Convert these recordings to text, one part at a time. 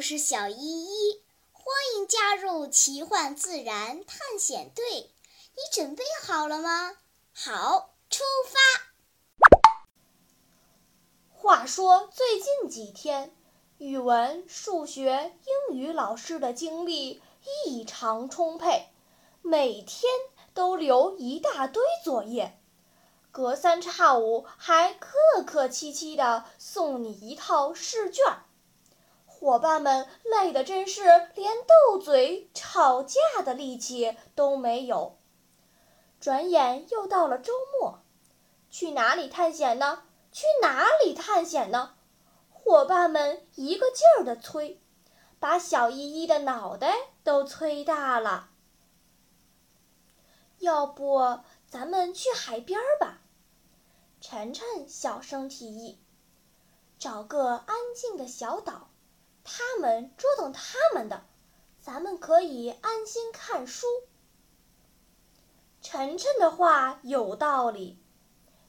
我是小依依，欢迎加入奇幻自然探险队。你准备好了吗？好，出发。话说最近几天，语文、数学、英语老师的精力异常充沛，每天都留一大堆作业，隔三差五还客客气气的送你一套试卷儿。伙伴们累得真是连斗嘴、吵架的力气都没有。转眼又到了周末，去哪里探险呢？去哪里探险呢？伙伴们一个劲儿的催，把小依依的脑袋都催大了。要不咱们去海边吧？晨晨小声提议。找个安静的小岛。他们折腾他们的，咱们可以安心看书。晨晨的话有道理，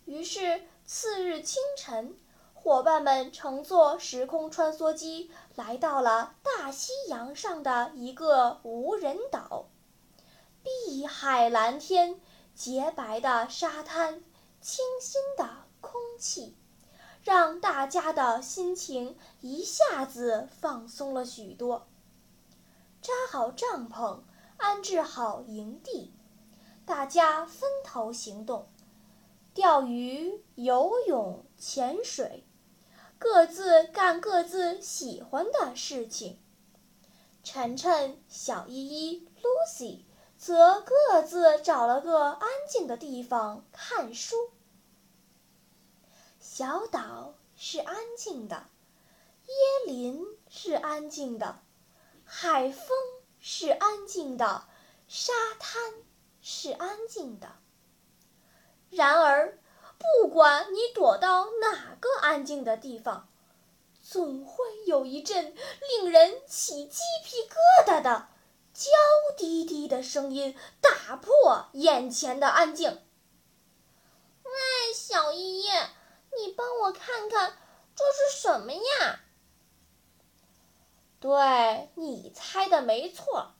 于是次日清晨，伙伴们乘坐时空穿梭机来到了大西洋上的一个无人岛。碧海蓝天，洁白的沙滩，清新的空气。让大家的心情一下子放松了许多。扎好帐篷，安置好营地，大家分头行动，钓鱼、游泳、潜水，各自干各自喜欢的事情。晨晨、小依依、Lucy 则各自找了个安静的地方看书。小岛是安静的，椰林是安静的，海风是安静的，沙滩是安静的。然而，不管你躲到哪个安静的地方，总会有一阵令人起鸡皮疙瘩的娇滴滴的声音打破眼前的安静。喂，小依依。你帮我看看，这是什么呀？对你猜的没错，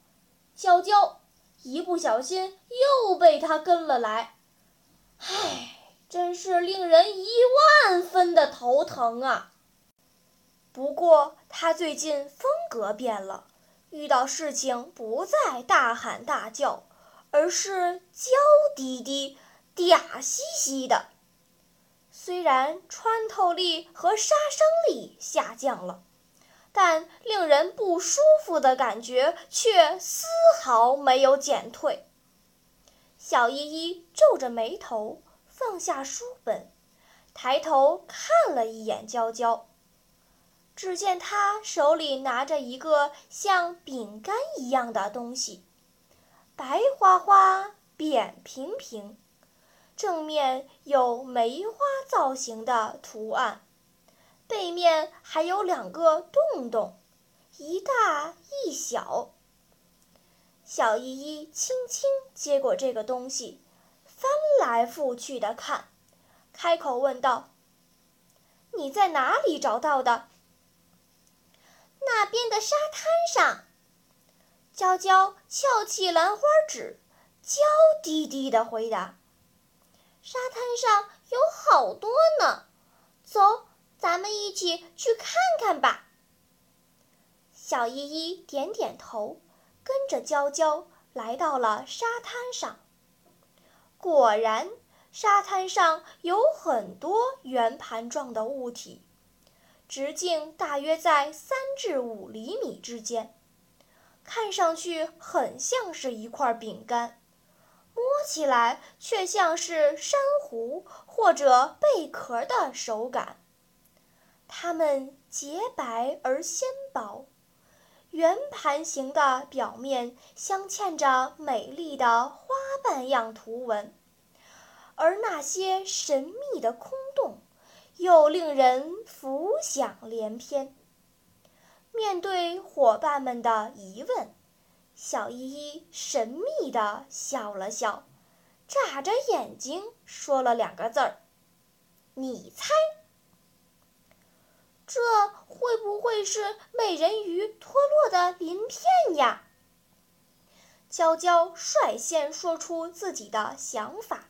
娇娇，一不小心又被他跟了来，唉，真是令人一万分的头疼啊！不过他最近风格变了，遇到事情不再大喊大叫，而是娇滴滴、嗲兮兮的。虽然穿透力和杀伤力下降了，但令人不舒服的感觉却丝毫没有减退。小依依皱着眉头，放下书本，抬头看了一眼娇娇。只见她手里拿着一个像饼干一样的东西，白花花、扁平平。正面有梅花造型的图案，背面还有两个洞洞，一大一小。小依依轻轻接过这个东西，翻来覆去的看，开口问道：“你在哪里找到的？”那边的沙滩上。娇娇翘起兰花指，娇滴滴的回答。沙滩上有好多呢，走，咱们一起去看看吧。小依依点点头，跟着娇娇来到了沙滩上。果然，沙滩上有很多圆盘状的物体，直径大约在三至五厘米之间，看上去很像是一块饼干。摸起来却像是珊瑚或者贝壳的手感。它们洁白而纤薄，圆盘形的表面镶嵌着美丽的花瓣样图文，而那些神秘的空洞又令人浮想联翩。面对伙伴们的疑问。小依依神秘地笑了笑，眨着眼睛说了两个字儿：“你猜。”这会不会是美人鱼脱落的鳞片呀？娇娇率先说出自己的想法。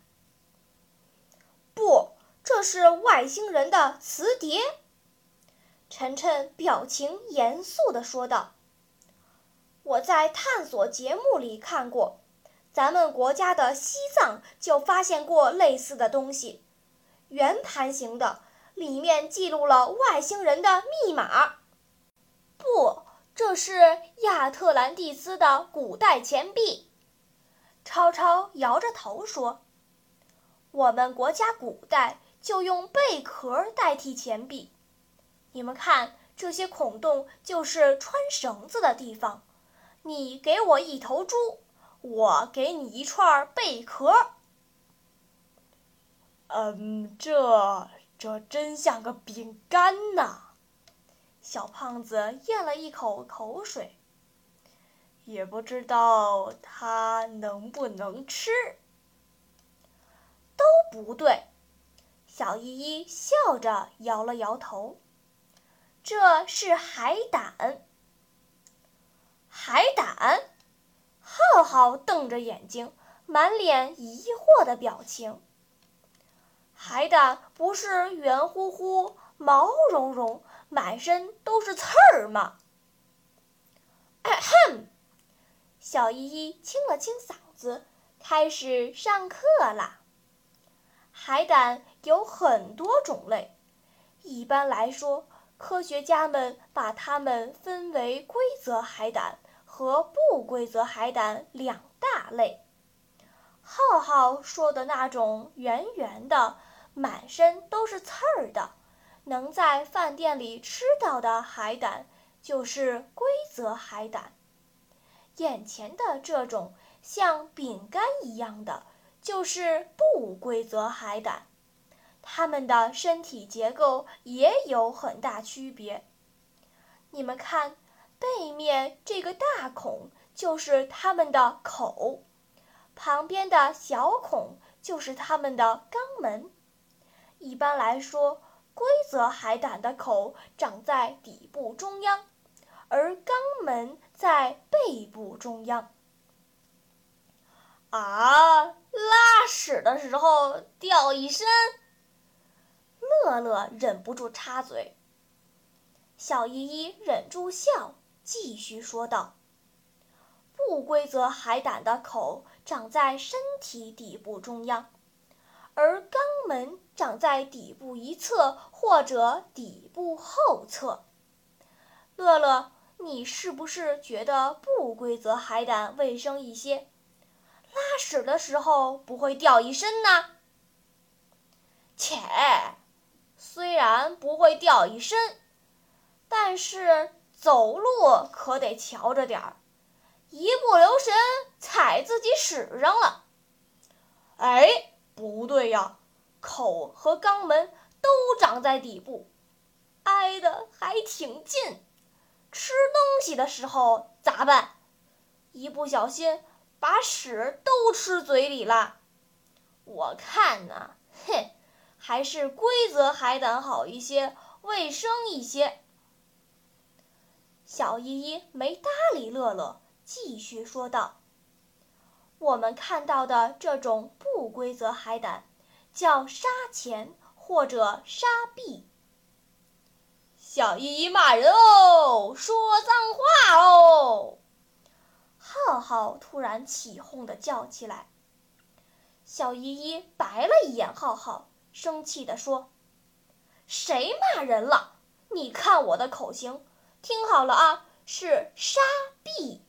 不，这是外星人的磁碟。晨晨表情严肃地说道：“我在探索节目里看过，咱们国家的西藏就发现过类似的东西，圆盘形的。”里面记录了外星人的密码。不，这是亚特兰蒂斯的古代钱币。超超摇着头说：“我们国家古代就用贝壳代替钱币。你们看，这些孔洞就是穿绳子的地方。你给我一头猪，我给你一串贝壳。”嗯，这。这真像个饼干呐！小胖子咽了一口口水，也不知道它能不能吃。都不对，小依依笑着摇了摇头。这是海胆。海胆？浩浩瞪着眼睛，满脸疑惑的表情。海胆不是圆乎乎、毛茸茸、满身都是刺儿吗？咳哼，小依依清了清嗓子，开始上课啦。海胆有很多种类，一般来说，科学家们把它们分为规则海胆和不规则海胆两大类。浩浩说的那种圆圆的。满身都是刺儿的，能在饭店里吃到的海胆就是规则海胆。眼前的这种像饼干一样的，就是不规则海胆。它们的身体结构也有很大区别。你们看，背面这个大孔就是它们的口，旁边的小孔就是它们的肛门。一般来说，规则海胆的口长在底部中央，而肛门在背部中央。啊，拉屎的时候掉一身。乐乐忍不住插嘴，小依依忍住笑，继续说道：“不规则海胆的口长在身体底部中央。”而肛门长在底部一侧或者底部后侧。乐乐，你是不是觉得不规则海胆卫生一些？拉屎的时候不会掉一身呢？切，虽然不会掉一身，但是走路可得瞧着点儿，一不留神踩自己屎上了。哎。不对呀，口和肛门都长在底部，挨得还挺近。吃东西的时候咋办？一不小心把屎都吃嘴里了。我看呢，哼，还是规则海胆好一些，卫生一些。小依依没搭理乐乐，继续说道。我们看到的这种不规则海胆，叫沙钱或者沙币。小依依骂人哦，说脏话哦！浩浩突然起哄的叫起来。小依依白了一眼浩浩，生气地说：“谁骂人了？你看我的口型，听好了啊，是沙币，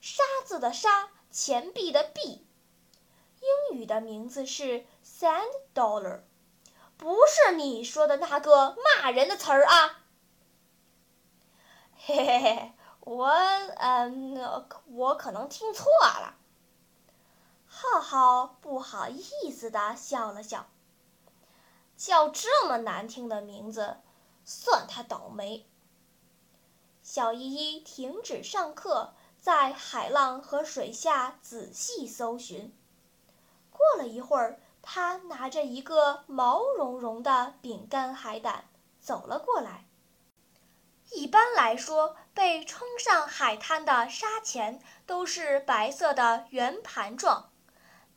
沙字的沙。”钱币的币，英语的名字是 sand dollar，不是你说的那个骂人的词儿啊。嘿嘿嘿，我嗯，我可能听错了。浩浩不好意思的笑了笑，叫这么难听的名字，算他倒霉。小依依停止上课。在海浪和水下仔细搜寻。过了一会儿，他拿着一个毛茸茸的饼干海胆走了过来。一般来说，被冲上海滩的沙钱都是白色的圆盘状，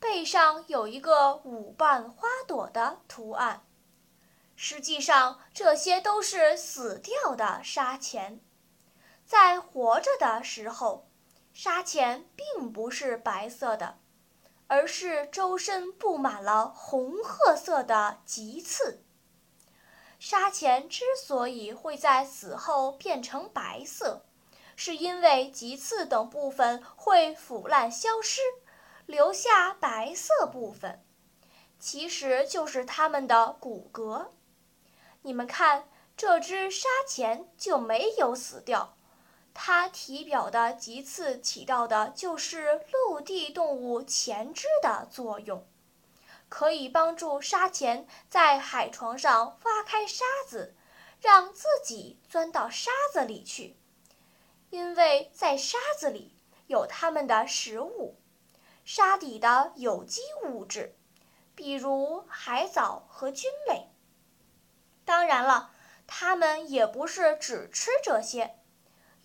背上有一个五瓣花朵的图案。实际上，这些都是死掉的沙钱。在活着的时候，沙钱并不是白色的，而是周身布满了红褐色的棘刺。沙钱之所以会在死后变成白色，是因为棘刺等部分会腐烂消失，留下白色部分，其实就是它们的骨骼。你们看，这只沙钱就没有死掉，它体表的棘刺起到的就是陆地动物前肢的作用。可以帮助沙钱在海床上挖开沙子，让自己钻到沙子里去，因为在沙子里有它们的食物，沙底的有机物质，比如海藻和菌类。当然了，它们也不是只吃这些，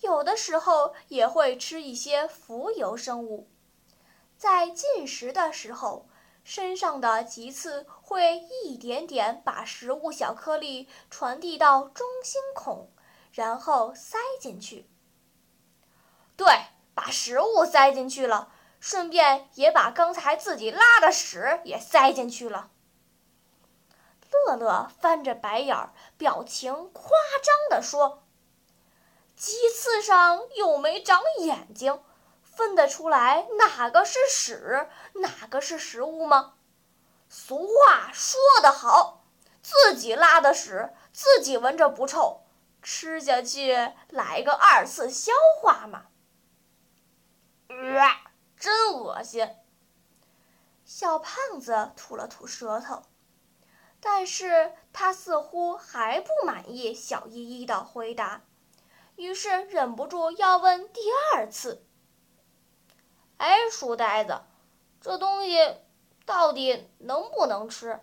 有的时候也会吃一些浮游生物，在进食的时候。身上的棘刺会一点点把食物小颗粒传递到中心孔，然后塞进去。对，把食物塞进去了，顺便也把刚才自己拉的屎也塞进去了。乐乐翻着白眼儿，表情夸张地说：“鸡翅上又没长眼睛。”分得出来哪个是屎，哪个是食物吗？俗话说得好，自己拉的屎自己闻着不臭，吃下去来个二次消化嘛。啊，真恶心！小胖子吐了吐舌头，但是他似乎还不满意小依依的回答，于是忍不住要问第二次。哎，书呆子，这东西到底能不能吃？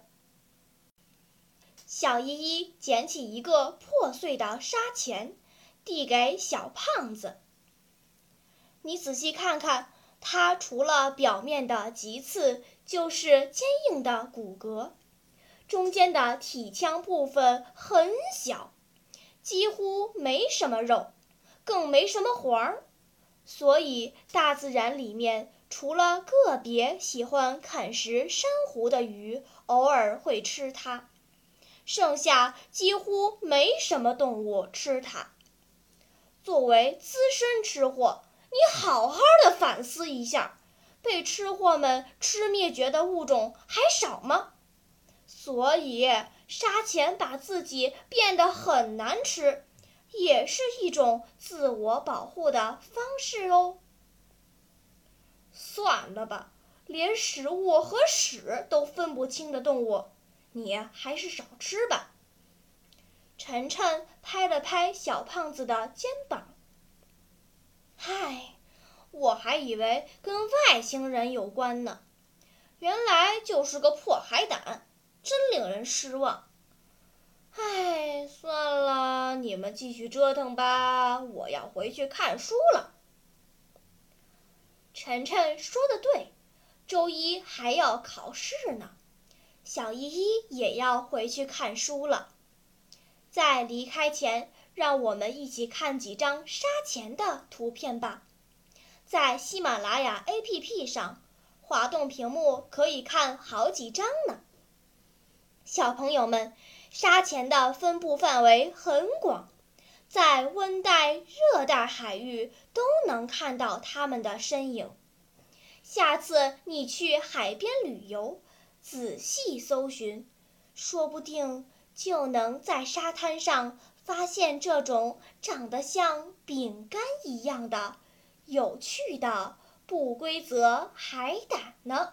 小依依捡起一个破碎的沙钱，递给小胖子。你仔细看看，它除了表面的棘刺，就是坚硬的骨骼，中间的体腔部分很小，几乎没什么肉，更没什么环儿。所以，大自然里面除了个别喜欢啃食珊瑚的鱼偶尔会吃它，剩下几乎没什么动物吃它。作为资深吃货，你好好的反思一下，被吃货们吃灭绝的物种还少吗？所以，沙钱把自己变得很难吃。也是一种自我保护的方式哦。算了吧，连食物和屎都分不清的动物，你还是少吃吧。晨晨拍了拍小胖子的肩膀。嗨，我还以为跟外星人有关呢，原来就是个破海胆，真令人失望。唉，算了，你们继续折腾吧，我要回去看书了。晨晨说的对，周一还要考试呢，小依依也要回去看书了。在离开前，让我们一起看几张沙钱的图片吧。在喜马拉雅 APP 上，滑动屏幕可以看好几张呢。小朋友们。沙钱的分布范围很广，在温带、热带海域都能看到它们的身影。下次你去海边旅游，仔细搜寻，说不定就能在沙滩上发现这种长得像饼干一样的有趣的不规则海胆呢。